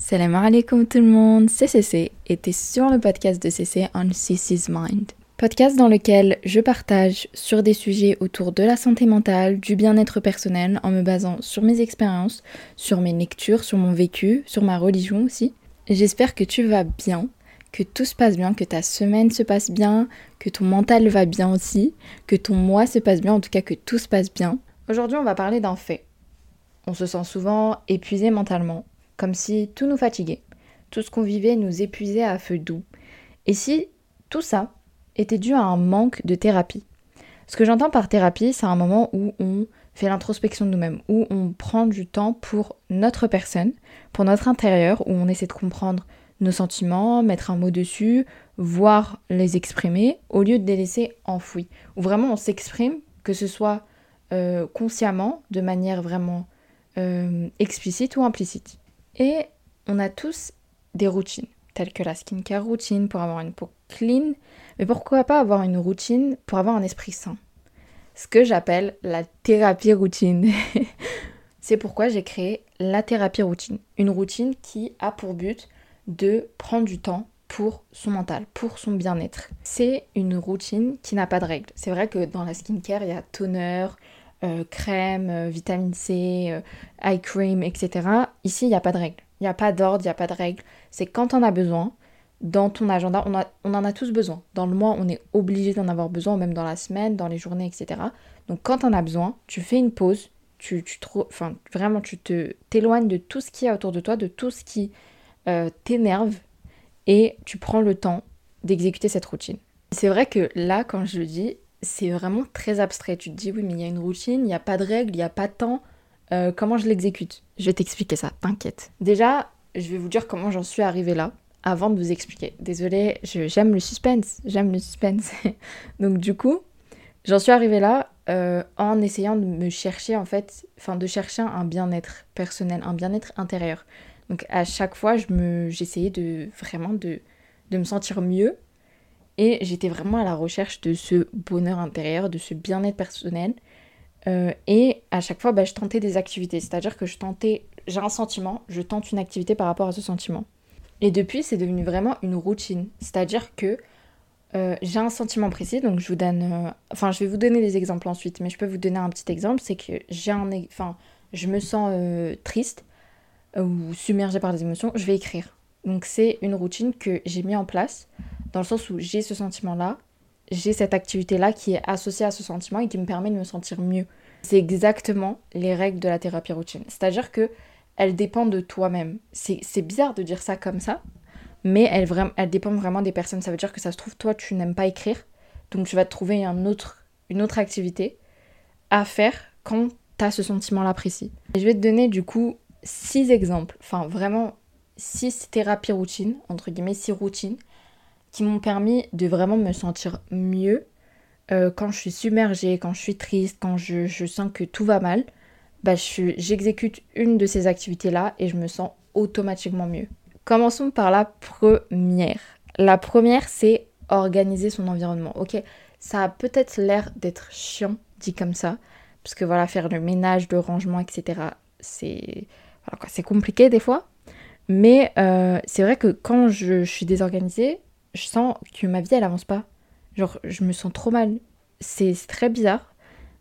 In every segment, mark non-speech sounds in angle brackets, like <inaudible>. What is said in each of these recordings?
Salam alaikum tout le monde, c'est CC et t'es sur le podcast de CC on CC's Mind. Podcast dans lequel je partage sur des sujets autour de la santé mentale, du bien-être personnel en me basant sur mes expériences, sur mes lectures, sur mon vécu, sur ma religion aussi. J'espère que tu vas bien, que tout se passe bien, que ta semaine se passe bien, que ton mental va bien aussi, que ton mois se passe bien, en tout cas que tout se passe bien. Aujourd'hui on va parler d'un fait. On se sent souvent épuisé mentalement, comme si tout nous fatiguait. Tout ce qu'on vivait nous épuisait à feu doux. Et si tout ça était dû à un manque de thérapie? Ce que j'entends par thérapie, c'est un moment où on fait l'introspection de nous-mêmes, où on prend du temps pour notre personne, pour notre intérieur, où on essaie de comprendre nos sentiments, mettre un mot dessus, voir les exprimer, au lieu de les laisser enfouis. Où vraiment on s'exprime, que ce soit euh, consciemment, de manière vraiment euh, explicite ou implicite. Et on a tous des routines, telles que la skincare routine pour avoir une peau clean, mais pourquoi pas avoir une routine pour avoir un esprit sain? Ce que j'appelle la thérapie routine. <laughs> C'est pourquoi j'ai créé la thérapie routine. Une routine qui a pour but de prendre du temps pour son mental, pour son bien-être. C'est une routine qui n'a pas de règles. C'est vrai que dans la skincare, il y a toner, euh, crème, euh, vitamine C, euh, eye cream, etc. Ici, il n'y a pas de règle. Il n'y a pas d'ordre, il n'y a pas de règle. C'est quand on a besoin, dans ton agenda, on, en a tous besoin. Dans le mois, on est obligé d'en avoir besoin, même dans la semaine, dans les journées, etc. Donc quand on a besoin, tu fais une pause, tu, tu enfin, vraiment, tu te t'éloignes de tout ce qui est autour de toi, de tout ce qui t'énerve, et tu prends le temps d'exécuter cette routine. C'est vrai que là, quand je le dis, c'est vraiment très abstrait. Tu te dis, oui, mais il y a une routine, il n'y a pas de règles, il n'y a pas de temps. Euh, comment je l'exécute? Je vais t'expliquer ça, t'inquiète. Déjà, je vais vous dire comment j'en suis arrivée là, avant de vous expliquer. Désolée, j'aime le suspense, j'aime le suspense. <laughs> Donc du coup, j'en suis arrivée là euh, en essayant de me chercher, en fait, enfin de chercher un bien-être personnel, un bien-être intérieur. Donc à chaque fois, j'essayais de vraiment de, de me sentir mieux et j'étais vraiment à la recherche de ce bonheur intérieur, de ce bien-être personnel. Euh, et à chaque fois, bah, je tentais des activités. C'est-à-dire que je tentais, j'ai un sentiment, je tente une activité par rapport à ce sentiment. Et depuis, c'est devenu vraiment une routine. C'est-à-dire que euh, j'ai un sentiment précis, donc je vous donne. Euh, enfin, je vais vous donner des exemples ensuite, mais je peux vous donner un petit exemple. C'est que j'ai un. Enfin, je me sens triste ou submergée par des émotions, je vais écrire. Donc, c'est une routine que j'ai mis en place dans le sens où j'ai ce sentiment-là, j'ai cette activité-là qui est associée à ce sentiment et qui me permet de me sentir mieux. C'est exactement les règles de la thérapie routine. C'est-à-dire que elles dépendent de toi-même. C'est bizarre de dire ça comme ça, mais elles, elles dépendent vraiment des personnes. Ça veut dire que ça se trouve, toi, tu n'aimes pas écrire, donc tu vas te trouver une autre activité à faire quand tu as ce sentiment-là précis. Et je vais te donner du coup six exemples, enfin vraiment six thérapies routines, entre guillemets, six routines qui m'ont permis de vraiment me sentir mieux euh, quand je suis submergée, quand je suis triste, quand je, sens que tout va mal. Bah, j'exécute une de ces activités-là et je me sens automatiquement mieux. Commençons par la première. La première, c'est organiser son environnement. Ok, ça a peut-être l'air d'être chiant dit comme ça, parce que voilà, faire le ménage, le rangement, etc. C'est voilà compliqué des fois. Mais euh, c'est vrai que quand je, je suis désorganisée, je sens que ma vie elle avance pas. Genre je me sens trop mal. C'est très bizarre,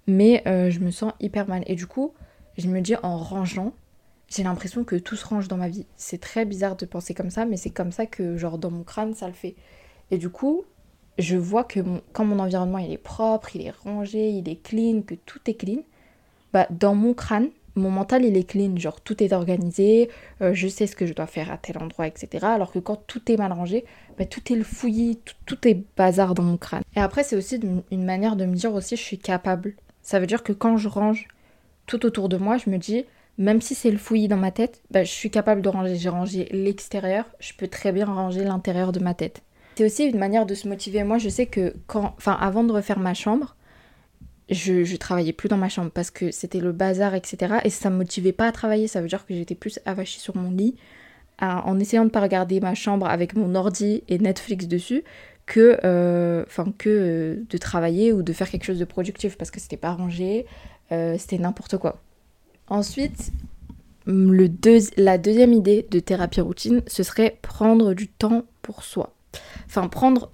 mais euh, je me sens hyper mal. Et du coup, je me dis en rangeant, j'ai l'impression que tout se range dans ma vie. C'est très bizarre de penser comme ça, mais c'est comme ça que genre dans mon crâne ça le fait. Et du coup, je vois que quand mon environnement il est propre, il est rangé, il est clean, que tout est clean, bah dans mon crâne, mon mental il est clean, genre tout est organisé, euh, je sais ce que je dois faire à tel endroit, etc. Alors que quand tout est mal rangé, bah, tout est le fouillis, tout, est bazar dans mon crâne. Et après c'est aussi une manière de me dire aussi je suis capable. Ça veut dire que quand je range tout autour de moi, je me dis, même si c'est le fouillis dans ma tête, bah, je suis capable de ranger. J'ai rangé l'extérieur, je peux très bien ranger l'intérieur de ma tête. C'est aussi une manière de se motiver. Moi je sais que quand, enfin avant de refaire ma chambre, je, travaillais plus dans ma chambre parce que c'était le bazar, etc. Et ça me motivait pas à travailler. Ça veut dire que j'étais plus avachie sur mon lit en essayant de pas regarder ma chambre avec mon ordi et Netflix dessus que, euh, que euh, de travailler ou de faire quelque chose de productif parce que c'était pas rangé, euh, c'était n'importe quoi. Ensuite, la deuxième idée de thérapie routine, ce serait prendre du temps pour soi. Enfin, prendre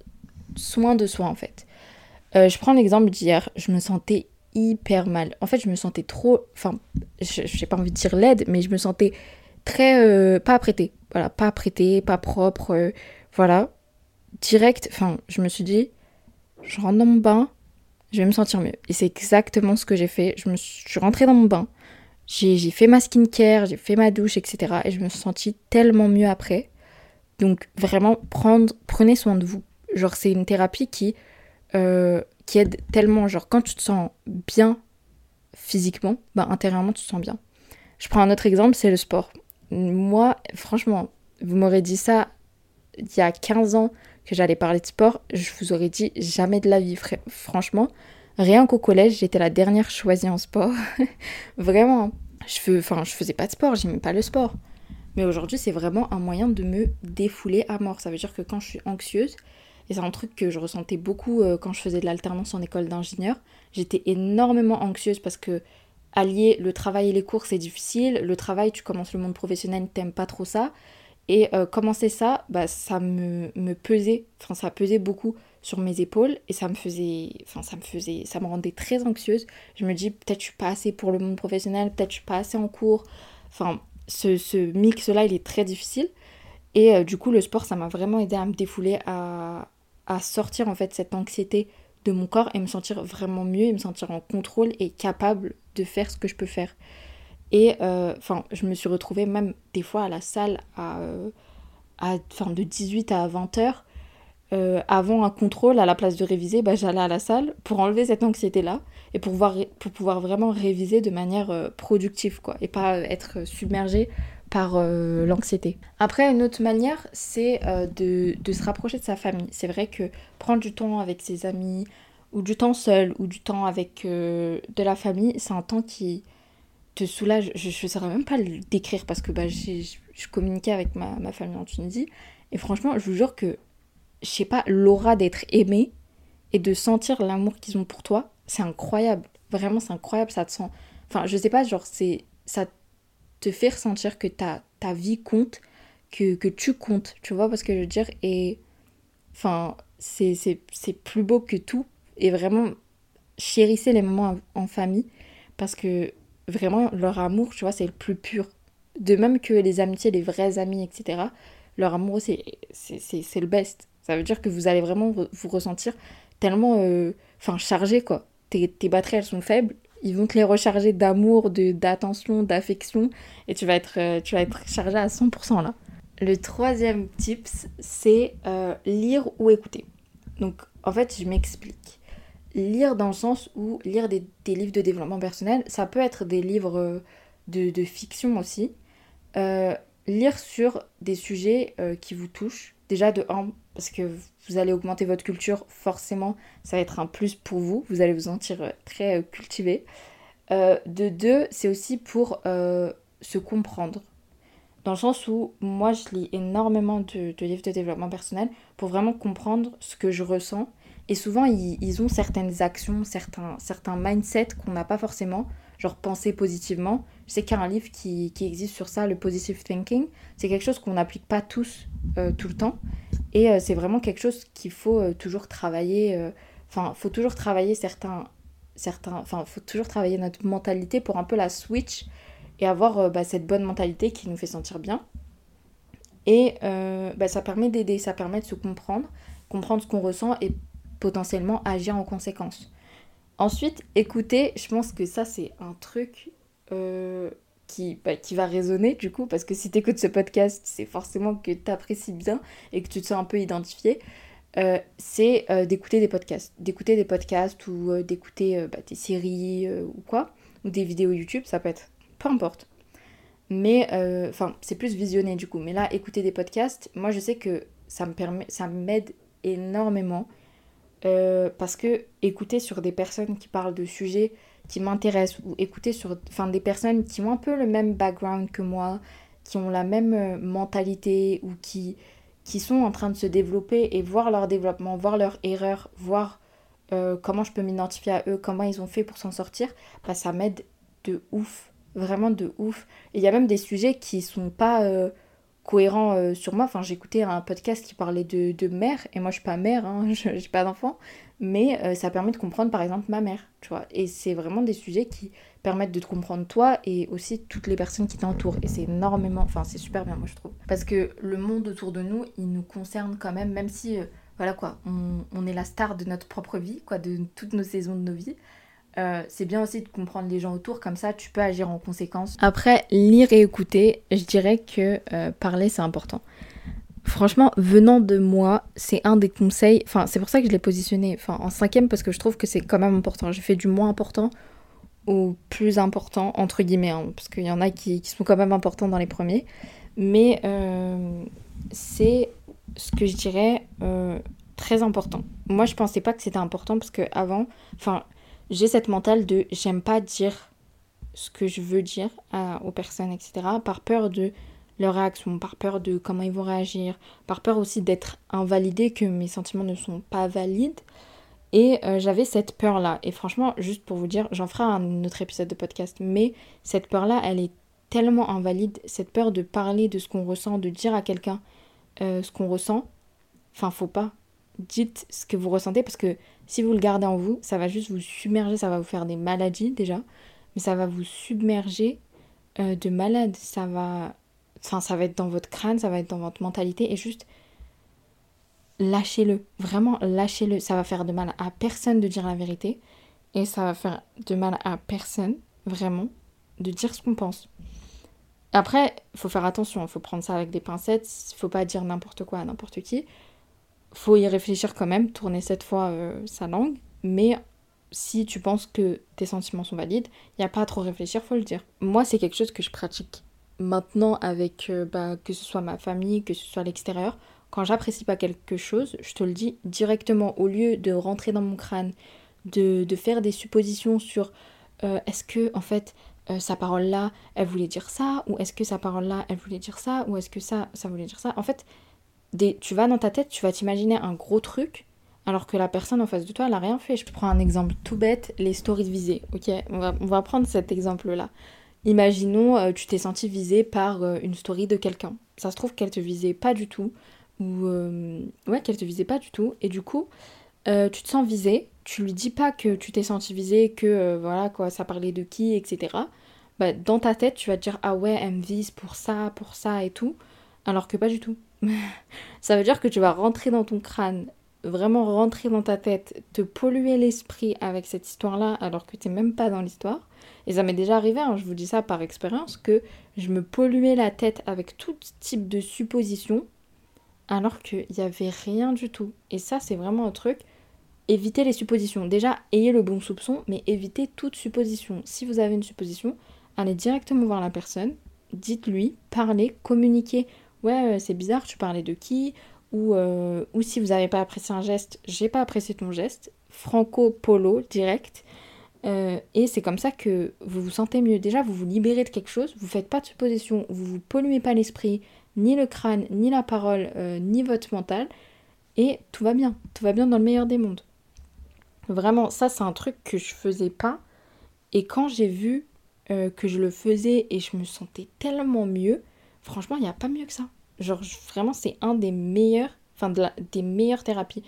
soin de soi en fait. Euh, je prends l'exemple d'hier, je me sentais hyper mal. En fait, je me sentais trop. Enfin, j'ai pas envie de dire laide, mais je me sentais très. Euh, pas apprêtée. Voilà, pas apprêtée, pas propre. Euh, voilà. Direct. Enfin, je me suis dit, je rentre dans mon bain, je vais me sentir mieux. Et c'est exactement ce que j'ai fait. Je, me suis, rentrée dans mon bain, j'ai fait ma skincare, j'ai fait ma douche, etc. Et je me suis sentie tellement mieux après. Donc, vraiment, prendre, prenez soin de vous. Genre, c'est une thérapie qui. Euh, qui aide tellement. Genre, quand tu te sens bien physiquement, bah, intérieurement, tu te sens bien. Je prends un autre exemple, c'est le sport. Moi, franchement, vous m'aurez dit ça il y a 15 ans que j'allais parler de sport, je vous aurais dit jamais de la vie. Franchement, rien qu'au collège, j'étais la dernière choisie en sport. <laughs> vraiment, je, fais, enfin, je faisais pas de sport, j'aimais pas le sport. Mais aujourd'hui, c'est vraiment un moyen de me défouler à mort. Ça veut dire que quand je suis anxieuse, et c'est un truc que je ressentais beaucoup euh, quand je faisais de l'alternance en école d'ingénieur. J'étais énormément anxieuse parce que allier le travail et les cours, c'est difficile. Le travail, tu commences le monde professionnel, t'aimes pas trop ça. Et euh, commencer ça, bah, ça me, me pesait, enfin ça pesait beaucoup sur mes épaules et ça me faisait, enfin ça me faisait, ça me rendait très anxieuse. Je me dis peut-être je suis pas assez pour le monde professionnel, peut-être je suis pas assez en cours. Enfin, ce, ce mix-là, il est très difficile. Et euh, du coup, le sport, ça m'a vraiment aidé à me défouler, à, à sortir en fait cette anxiété de mon corps et me sentir vraiment mieux et me sentir en contrôle et capable de faire ce que je peux faire. Et euh, enfin, je me suis retrouvée même des fois à la salle à, euh, à de 18 à 20 heures. Euh, avant un contrôle, à la place de réviser, bah, j'allais à la salle pour enlever cette anxiété-là et pour pouvoir, pour pouvoir vraiment réviser de manière productive quoi, et pas être submergée par euh, l'anxiété. Après, une autre manière, c'est euh, de, se rapprocher de sa famille. C'est vrai que prendre du temps avec ses amis, ou du temps seul, ou du temps avec euh, de la famille, c'est un temps qui te soulage. Je ne saurais même pas le décrire parce que bah, je communiquais avec ma, ma, famille en Tunisie. Et franchement, je vous jure que, je sais pas, l'aura d'être aimé et de sentir l'amour qu'ils ont pour toi, c'est incroyable. Vraiment, c'est incroyable. Ça te sent. Enfin, je sais pas, genre, c'est. Ça te fait ressentir que ta, ta vie compte, que, que tu comptes, tu vois parce que je veux dire? Et enfin, c'est plus beau que tout. Et vraiment, chérissez les moments en famille parce que vraiment, leur amour, tu vois, c'est le plus pur. De même que les amitiés, les vrais amis, etc., leur amour, c'est le best. Ça veut dire que vous allez vraiment vous ressentir tellement euh, enfin chargé, quoi. Tes, tes batteries, elles sont faibles ils vont te les recharger d'amour, d'attention, d'affection, et tu vas, être, euh, tu vas être chargé à 100% là. Le troisième tips, c'est euh, lire ou écouter. Donc, en fait, je m'explique. Lire dans le sens où lire des, livres de développement personnel, ça peut être des livres euh, de, fiction aussi. lire sur des sujets qui vous touchent. Déjà, de un, parce que vous allez augmenter votre culture, forcément, ça va être un plus pour vous. Vous allez vous sentir euh, très euh, cultivé. Euh, de deux, c'est aussi pour se comprendre. Dans le sens où moi, je lis énormément de, livres de développement personnel pour vraiment comprendre ce que je ressens. Et souvent, ils, ont certaines actions, certains, certains mindsets qu'on n'a pas forcément, genre penser positivement. Je sais qu'il y a un livre qui, qui, existe sur ça, le positive thinking. C'est quelque chose qu'on n'applique pas tous tout le temps. Et euh, c'est vraiment quelque chose qu'il faut euh, toujours travailler. Euh, enfin, faut toujours travailler certains. certains enfin, faut toujours travailler notre mentalité pour un peu la switch et avoir bah, cette bonne mentalité qui nous fait sentir bien. Et bah, ça permet d'aider, ça permet de se comprendre, comprendre ce qu'on ressent et potentiellement agir en conséquence. Ensuite, écouter, je pense que ça c'est un truc qui, bah, qui va résonner du coup, parce que si tu écoutes ce podcast, c'est forcément que tu apprécies bien et que tu te sens un peu identifié. Euh, c'est euh, d'écouter des podcasts. D'écouter des podcasts ou euh, d'écouter bah, des séries ou quoi, ou des vidéos YouTube, ça peut être peu importe. Mais, enfin, c'est plus visionner du coup. Mais là, écouter des podcasts, moi je sais que ça me permet, ça m'aide énormément. parce que écouter sur des personnes qui parlent de sujets qui m'intéressent ou écouter sur enfin, des personnes qui ont un peu le même background que moi, qui ont la même euh, mentalité ou qui, sont en train de se développer et voir leur développement, voir leurs erreurs, voir euh, comment je peux m'identifier à eux, comment ils ont fait pour s'en sortir, bah, ça m'aide de ouf vraiment de ouf. Et il y a même des sujets qui sont pas euh, cohérents euh, sur moi. Enfin, j'écoutais un podcast qui parlait de, de mère, et moi je suis pas mère, hein, <laughs> j'ai pas d'enfant, mais euh, ça permet de comprendre par exemple ma mère, tu vois. Et c'est vraiment des sujets qui permettent de te comprendre toi et aussi toutes les personnes qui t'entourent. Et c'est énormément, enfin c'est super bien moi je trouve. Parce que le monde autour de nous, il nous concerne quand même, même si, voilà quoi, on, on, est la star de notre propre vie, quoi, de toutes nos saisons de nos vies. Euh, c'est bien aussi de comprendre les gens autour, comme ça tu peux agir en conséquence. Après, lire et écouter, je dirais que euh, parler c'est important. Franchement, venant de moi, c'est un des conseils, enfin c'est pour ça que je l'ai positionné en cinquième parce que je trouve que c'est quand même important. J'ai fait du moins important au plus important, entre guillemets, hein, parce qu'il y en a qui, sont quand même importants dans les premiers. Mais euh, c'est ce que je dirais très important. Moi je pensais pas que c'était important parce que avant, enfin j'ai cette mentale de j'aime pas dire ce que je veux dire aux personnes, etc. Par peur de leur réaction, par peur de comment ils vont réagir, par peur aussi d'être invalidé, que mes sentiments ne sont pas valides. Et euh, j'avais cette peur-là. Et franchement, juste pour vous dire, j'en ferai un autre épisode de podcast, mais cette peur-là, elle est tellement invalide, cette peur de parler de ce qu'on ressent, de dire à quelqu'un euh, ce qu'on ressent. Enfin, faut pas. Dites ce que vous ressentez parce que si vous le gardez en vous, ça va juste vous submerger, ça va vous faire des maladies déjà, mais ça va vous submerger euh, de malades. Ça va, enfin, ça va être dans votre crâne, ça va être dans votre mentalité et juste lâchez-le. Vraiment, lâchez-le. Ça va faire de mal à personne de dire la vérité et ça va faire de mal à personne, vraiment, de dire ce qu'on pense. Après, il faut faire attention, il faut prendre ça avec des pincettes, il faut pas dire n'importe quoi à n'importe qui faut y réfléchir quand même, tourner cette fois euh, sa langue, mais si tu penses que tes sentiments sont valides, il n'y a pas à trop réfléchir, faut le dire. Moi, c'est quelque chose que je pratique maintenant avec euh, bah, que ce soit ma famille, que ce soit l'extérieur. Quand j'apprécie pas quelque chose, je te le dis directement, au lieu de rentrer dans mon crâne, de, de faire des suppositions sur euh, est-ce que en fait sa parole là, elle voulait dire ça, ou est-ce que sa parole là, elle voulait dire ça, ou est-ce que ça, ça voulait dire ça. En fait, tu vas dans ta tête, tu vas t'imaginer un gros truc, alors que la personne en face de toi, elle n'a rien fait. Je prends un exemple tout bête, les stories visées. Ok, on va, on va prendre cet exemple-là. Imaginons, euh, tu t'es senti visé par euh, une story de quelqu'un. Ça se trouve qu'elle te visait pas du tout, ou euh, ouais, qu'elle te visait pas du tout, et du coup, tu te sens visé. Tu lui dis pas que tu t'es senti visé, que voilà quoi, ça parlait de qui, etc. Bah, dans ta tête, tu vas te dire ah ouais, elle me vise pour ça, pour ça et tout, alors que pas du tout. Ça veut dire que tu vas rentrer dans ton crâne, vraiment rentrer dans ta tête, te polluer l'esprit avec cette histoire-là alors que tu n'es même pas dans l'histoire. Et ça m'est déjà arrivé, hein, je vous dis ça par expérience, que je me polluais la tête avec tout type de suppositions alors qu'il n'y avait rien du tout. Et ça, c'est vraiment un truc. Évitez les suppositions. Déjà, ayez le bon soupçon, mais évitez toute supposition. Si vous avez une supposition, allez directement voir la personne, dites-lui, parlez, communiquez ouais, euh, c'est bizarre, tu parlais de qui ou, euh, si vous n'avez pas apprécié un geste, j'ai pas apprécié ton geste. Franco polo direct. Euh, et c'est comme ça que vous vous sentez mieux. Déjà, vous vous libérez de quelque chose, vous faites pas de suppositions, vous vous polluez pas l'esprit, ni le crâne, ni la parole, ni votre mental. Et tout va bien. Tout va bien dans le meilleur des mondes. Vraiment, ça, c'est un truc que je faisais pas. Et quand j'ai vu que je le faisais et je me sentais tellement mieux, franchement, il n'y a pas mieux que ça. Genre, vraiment, c'est un des meilleurs, enfin, de des meilleures thérapies.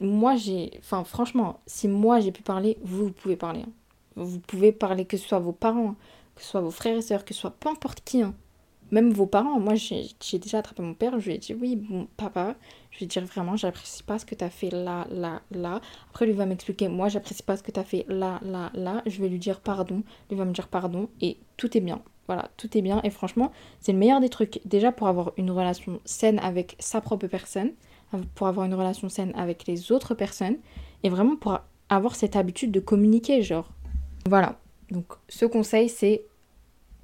Moi, j'ai, enfin, franchement, si moi j'ai pu parler, vous, vous pouvez parler. Hein. Vous pouvez parler que ce soit vos parents, que ce soit vos frères et sœurs, que ce soit peu importe qui. Hein. Même vos parents. Moi, j'ai déjà attrapé mon père, je lui ai dit, oui, bon, papa, je vais dire vraiment, j'apprécie pas ce que tu as fait là, là, là. Après, lui va m'expliquer, moi, j'apprécie pas ce que tu as fait là, là, là. Je vais lui dire pardon. Lui va me dire pardon et tout est bien. Voilà, tout est bien. Et franchement, c'est le meilleur des trucs. Déjà pour avoir une relation saine avec sa propre personne, pour avoir une relation saine avec les autres personnes, et vraiment pour avoir cette habitude de communiquer, genre. Voilà. Donc ce conseil, c'est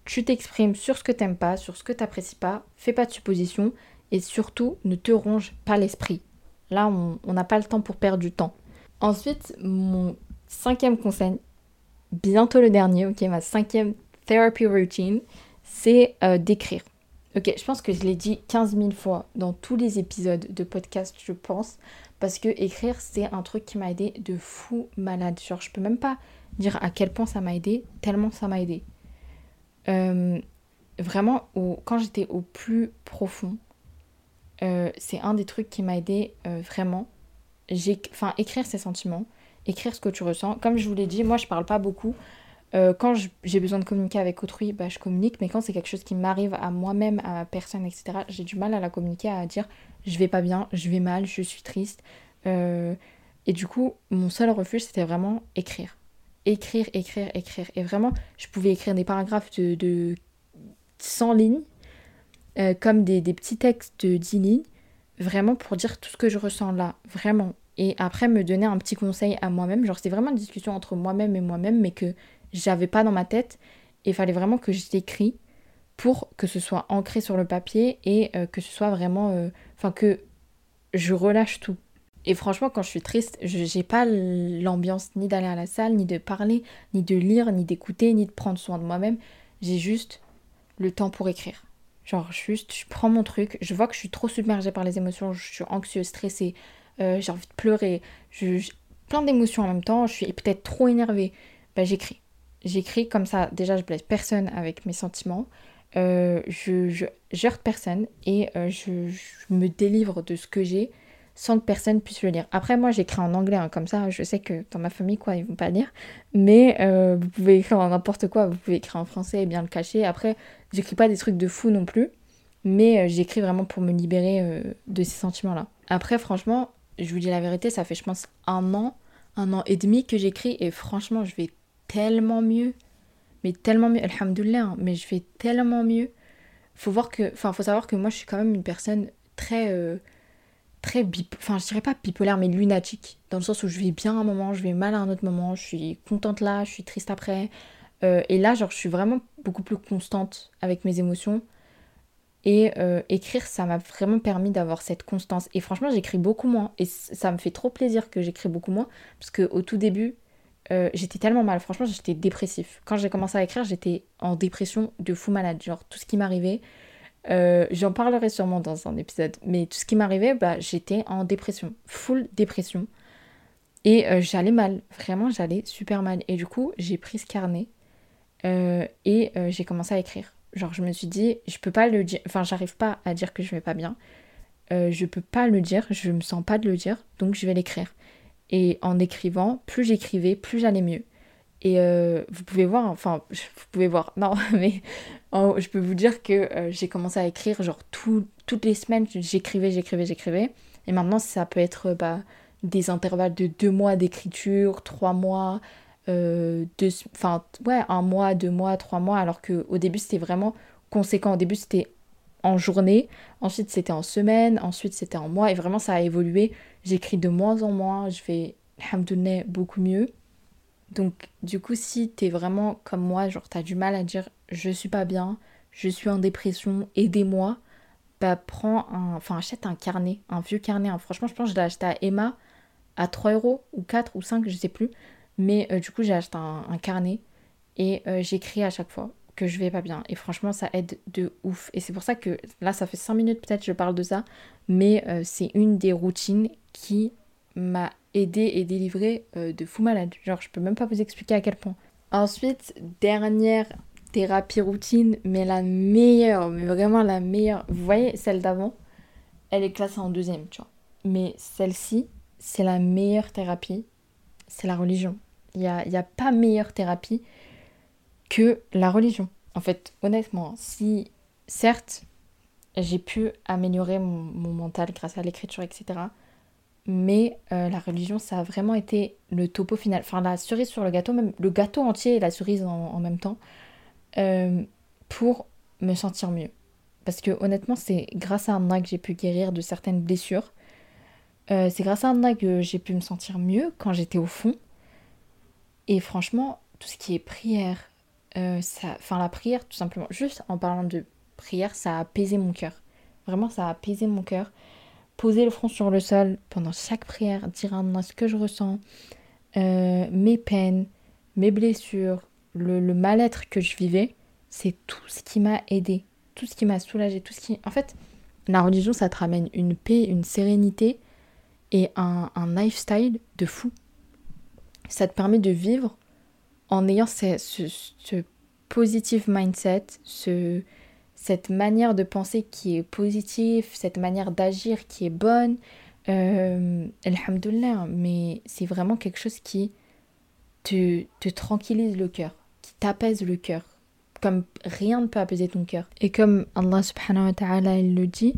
tu t'exprimes sur ce que t'aimes pas, sur ce que t'apprécies pas, fais pas de suppositions, et surtout ne te ronge pas l'esprit. Là, on n'a pas le temps pour perdre du temps. Ensuite, mon cinquième conseil, bientôt le dernier, ok, ma cinquième therapy routine, c'est euh, d'écrire. Ok, je pense que je l'ai dit 15 000 fois dans tous les épisodes de podcast, je pense, parce que écrire, c'est un truc qui m'a aidé de fou malade. Genre, je peux même pas dire à quel point ça m'a aidé, tellement ça m'a aidé. euh, vraiment, quand j'étais au plus profond, euh, c'est un des trucs qui m'a aidé vraiment. Enfin, écrire ses sentiments, écrire ce que tu ressens. Comme je vous l'ai dit, moi, je parle pas beaucoup. Quand j'ai besoin de communiquer avec autrui, bah, je communique. Mais quand c'est quelque chose qui m'arrive à moi-même, à personne, etc., j'ai du mal à la communiquer, à dire je vais pas bien, je vais mal, je suis triste. et du coup, mon seul refuge, c'était vraiment écrire écrire, écrire, écrire. Et vraiment, je pouvais écrire des paragraphes de, de 100 lignes, euh, comme des, petits textes de 10 lignes, vraiment pour dire tout ce que je ressens là, vraiment. Et après, me donner un petit conseil à moi-même. Genre, c'est vraiment une discussion entre moi-même et moi-même, mais que j'avais pas dans ma tête. Et il fallait vraiment que je l'écris pour que ce soit ancré sur le papier et euh, que ce soit vraiment. Euh, enfin, que je relâche tout. Et franchement, quand je suis triste, je n'ai pas l'ambiance ni d'aller à la salle, ni de parler, ni de lire, ni d'écouter, ni de prendre soin de moi-même. J'ai juste le temps pour écrire. Genre, juste, je prends mon truc, je vois que je suis trop submergée par les émotions, je suis anxieuse, stressée, euh, j'ai envie de pleurer, je, plein d'émotions en même temps, je suis peut-être trop énervée. Bah, j'écris. J'écris comme ça, déjà, je blesse personne avec mes sentiments. Euh, je, je, personne et euh, je, me délivre de ce que j'ai sans que personne puisse le lire. Après, moi, j'écris en anglais, hein, comme ça, je sais que dans ma famille, quoi, ils vont pas lire. Mais euh, vous pouvez écrire en n'importe quoi, vous pouvez écrire en français et bien le cacher. Après, j'écris pas des trucs de fou non plus, mais j'écris vraiment pour me libérer de ces sentiments-là. Après, franchement, je vous dis la vérité, ça fait, je pense, un an, un an et demi que j'écris, et franchement, je vais tellement mieux. Mais tellement mieux, alhamdoulilah, hein, mais je vais tellement mieux. Faut voir que, enfin, faut savoir que moi, je suis quand même une personne très très bip enfin je dirais pas bipolaire mais lunatique dans le sens où je vais bien un moment je vais mal à un autre moment je suis contente là je suis triste après euh, et là genre je suis vraiment beaucoup plus constante avec mes émotions et euh, écrire ça m'a vraiment permis d'avoir cette constance et franchement j'écris beaucoup moins et ça me fait trop plaisir que j'écris beaucoup moins parce que au tout début euh, j'étais tellement mal franchement j'étais dépressif quand j'ai commencé à écrire j'étais en dépression de fou malade genre tout ce qui m'arrivait euh, j'en parlerai sûrement dans un épisode. Mais tout ce qui m'arrivait, bah, j'étais en dépression, full dépression. Et euh, j'allais mal, vraiment j'allais super mal. Et du coup, j'ai pris ce carnet et j'ai commencé à écrire. Genre, je me suis dit, je peux pas le dire, enfin, j'arrive pas à dire que je vais pas bien. je peux pas le dire, je me sens pas de le dire, donc je vais l'écrire. Et en écrivant, plus j'écrivais, plus j'allais mieux. Et euh, vous pouvez voir, enfin, vous pouvez voir, non, <laughs> mais je peux vous dire que euh, j'ai commencé à écrire, genre toutes les semaines, j'écrivais, j'écrivais, j'écrivais. Et maintenant, ça peut être bah, des intervalles de deux mois d'écriture, trois mois, euh, deux, enfin, ouais, un mois, deux mois, trois mois, alors qu'au début, c'était vraiment conséquent. Au début, c'était en journée, ensuite, c'était en semaine, ensuite, c'était en mois, et vraiment, ça a évolué. J'écris de moins en moins, je vais, alhamdoulilah, beaucoup mieux. Donc, du coup, si t'es vraiment comme moi, genre t'as du mal à dire je suis pas bien, je suis en dépression, aidez-moi, bah prends un. Enfin, achète un carnet, un vieux carnet. Hein. Franchement, je pense que je l'ai acheté à Emma à 3 euros ou 4 ou 5, je sais plus. Mais euh, du coup, j'ai acheté un, carnet et euh, j'écris à chaque fois que je vais pas bien. Et franchement, ça aide de ouf. Et c'est pour ça que là, ça fait 5 minutes peut-être je parle de ça, mais euh, c'est une des routines qui m'a aidé et délivré euh, de fou malade. Genre, je peux même pas vous expliquer à quel point. Ensuite, dernière thérapie routine, mais la meilleure, mais vraiment la meilleure. Vous voyez, celle d'avant, elle est classée en deuxième, tu vois. Mais celle-ci, c'est la meilleure thérapie, c'est la religion. Il n'y a, y a pas meilleure thérapie que la religion. En fait, honnêtement, si certes, j'ai pu améliorer mon mental grâce à l'écriture, etc mais euh, la religion, ça a vraiment été le topo final. Enfin, la cerise sur le gâteau, même le gâteau entier et la cerise en, même temps, euh, pour me sentir mieux. Parce que honnêtement, c'est grâce à Anna que j'ai pu guérir de certaines blessures. Euh, c'est grâce à Anna que j'ai pu me sentir mieux quand j'étais au fond. Et franchement, tout ce qui est prière, ça, enfin la prière, tout simplement, juste en parlant de prière, ça a apaisé mon cœur. Vraiment, ça a apaisé mon cœur poser le front sur le sol pendant chaque prière, dire à ce que je ressens, euh, mes peines, mes blessures, le, mal-être que je vivais, c'est tout ce qui m'a aidé, tout ce qui m'a soulagé, tout ce qui... En fait, la religion, ça te ramène une paix, une sérénité et un, lifestyle de fou. Ça te permet de vivre en ayant ce, positive mindset, ce, cette manière de penser qui est positive, cette manière d'agir qui est bonne, euh, mais c'est vraiment quelque chose qui te, te tranquillise le cœur, qui t'apaise le cœur, comme rien ne peut apaiser ton cœur. Et comme Allah subhanahu wa ta'ala il le dit,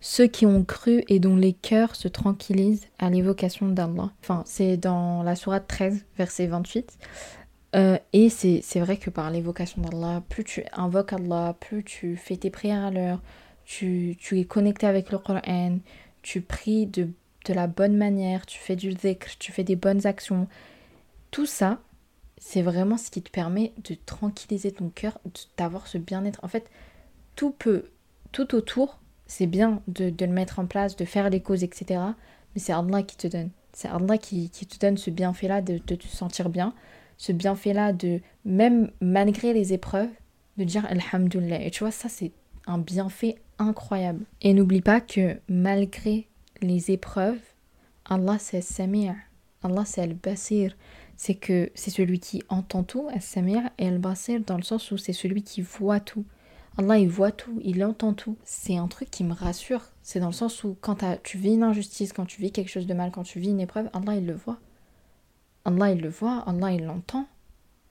ceux qui ont cru et dont les cœurs se tranquillisent à l'évocation d'Allah. Enfin, c'est dans la sourate 13, verset 28. Euh, et c'est vrai que par l'évocation d'Allah, plus tu invoques Allah, plus tu fais tes prières à l'heure, tu, tu es connecté avec le Coran, tu pries de, de la bonne manière, tu fais du dhikr, tu fais des bonnes actions. Tout ça, c'est vraiment ce qui te permet de tranquilliser ton cœur, d'avoir ce bien-être. En fait, tout peut, tout autour, c'est bien de, de, le mettre en place, de faire les causes, etc. Mais c'est Allah qui te donne. C'est Allah qui, qui, te donne ce bienfait-là de, te sentir bien, ce bienfait-là de, même malgré les épreuves, de dire Alhamdulillah. Et tu vois, ça, c'est un bienfait incroyable. Et n'oublie pas que malgré les épreuves, Allah, c'est Samir. Allah, c'est Al-Basir c'est que c'est celui qui entend tout, As-Samir, et Al-Basir dans le sens où c'est celui qui voit tout. Allah, il voit tout, il entend tout. C'est un truc qui me rassure. C'est dans le sens où quand tu vis une injustice, quand tu vis quelque chose de mal, quand tu vis une épreuve, Allah, il le voit. Allah, il le voit, Allah, il l'entend.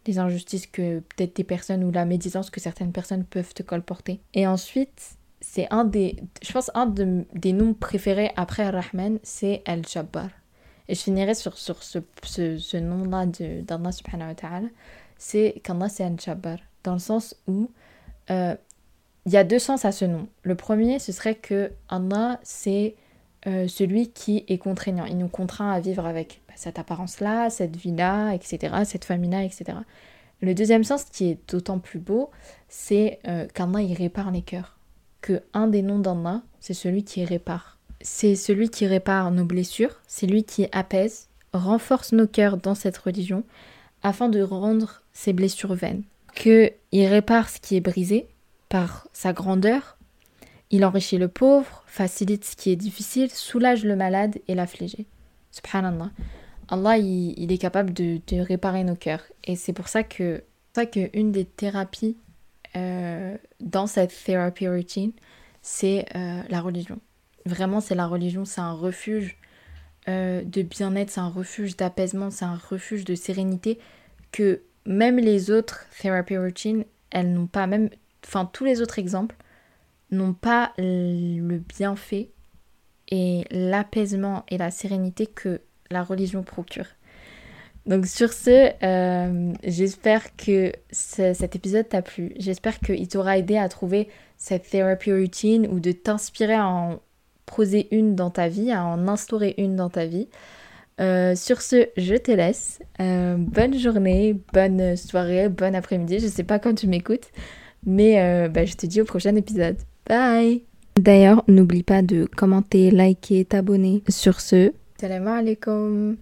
Les injustices que peut-être des personnes ou la médisance que certaines personnes peuvent te colporter. Et ensuite, c'est un des, je pense, un des noms préférés après Ar-Rahman, c'est Al-Jabbar. Et je finirai sur, sur ce, ce, nom-là d'Allah subhanahu wa ta'ala. C'est qu'Allah c'est un jabbar. Dans le sens où euh, il y a deux sens à ce nom. Le premier, ce serait que Allah c'est euh, celui qui est contraignant. Il nous contraint à vivre avec cette apparence-là, cette vie-là, etc., cette famille-là, etc. Le deuxième sens, qui est d'autant plus beau, c'est euh, qu'Allah il répare les cœurs. Que un des noms d'Allah, c'est celui qui répare c'est celui qui répare nos blessures, c'est lui qui apaise, renforce nos cœurs dans cette religion, afin de rendre ces blessures vaines. Que il répare ce qui est brisé par sa grandeur, il enrichit le pauvre, facilite ce qui est difficile, soulage le malade et l'affligé. Subhanallah. Allah, il, est capable de, réparer nos cœurs. Et c'est pour ça que, ça que une des thérapies euh, dans cette therapy routine, c'est euh, la religion. Vraiment, c'est la religion, c'est un refuge euh, de bien-être, c'est un refuge d'apaisement, c'est un refuge de sérénité que même les autres therapy routines, elles n'ont pas, même, enfin tous les autres exemples, n'ont pas le bienfait et l'apaisement et la sérénité que la religion procure. Donc sur ce, euh, j'espère que cet épisode t'a plu. J'espère qu'il t'aura aidé à trouver cette therapy routine ou de t'inspirer à en poser une dans ta vie, à en instaurer une dans ta vie. Euh, sur ce, je te laisse. Euh, bonne journée, bonne soirée, bon après-midi. Je sais pas quand tu m'écoutes, mais bah, je te dis au prochain épisode. Bye D'ailleurs, n'oublie pas de commenter, liker, t'abonner. Sur ce, salam alaikum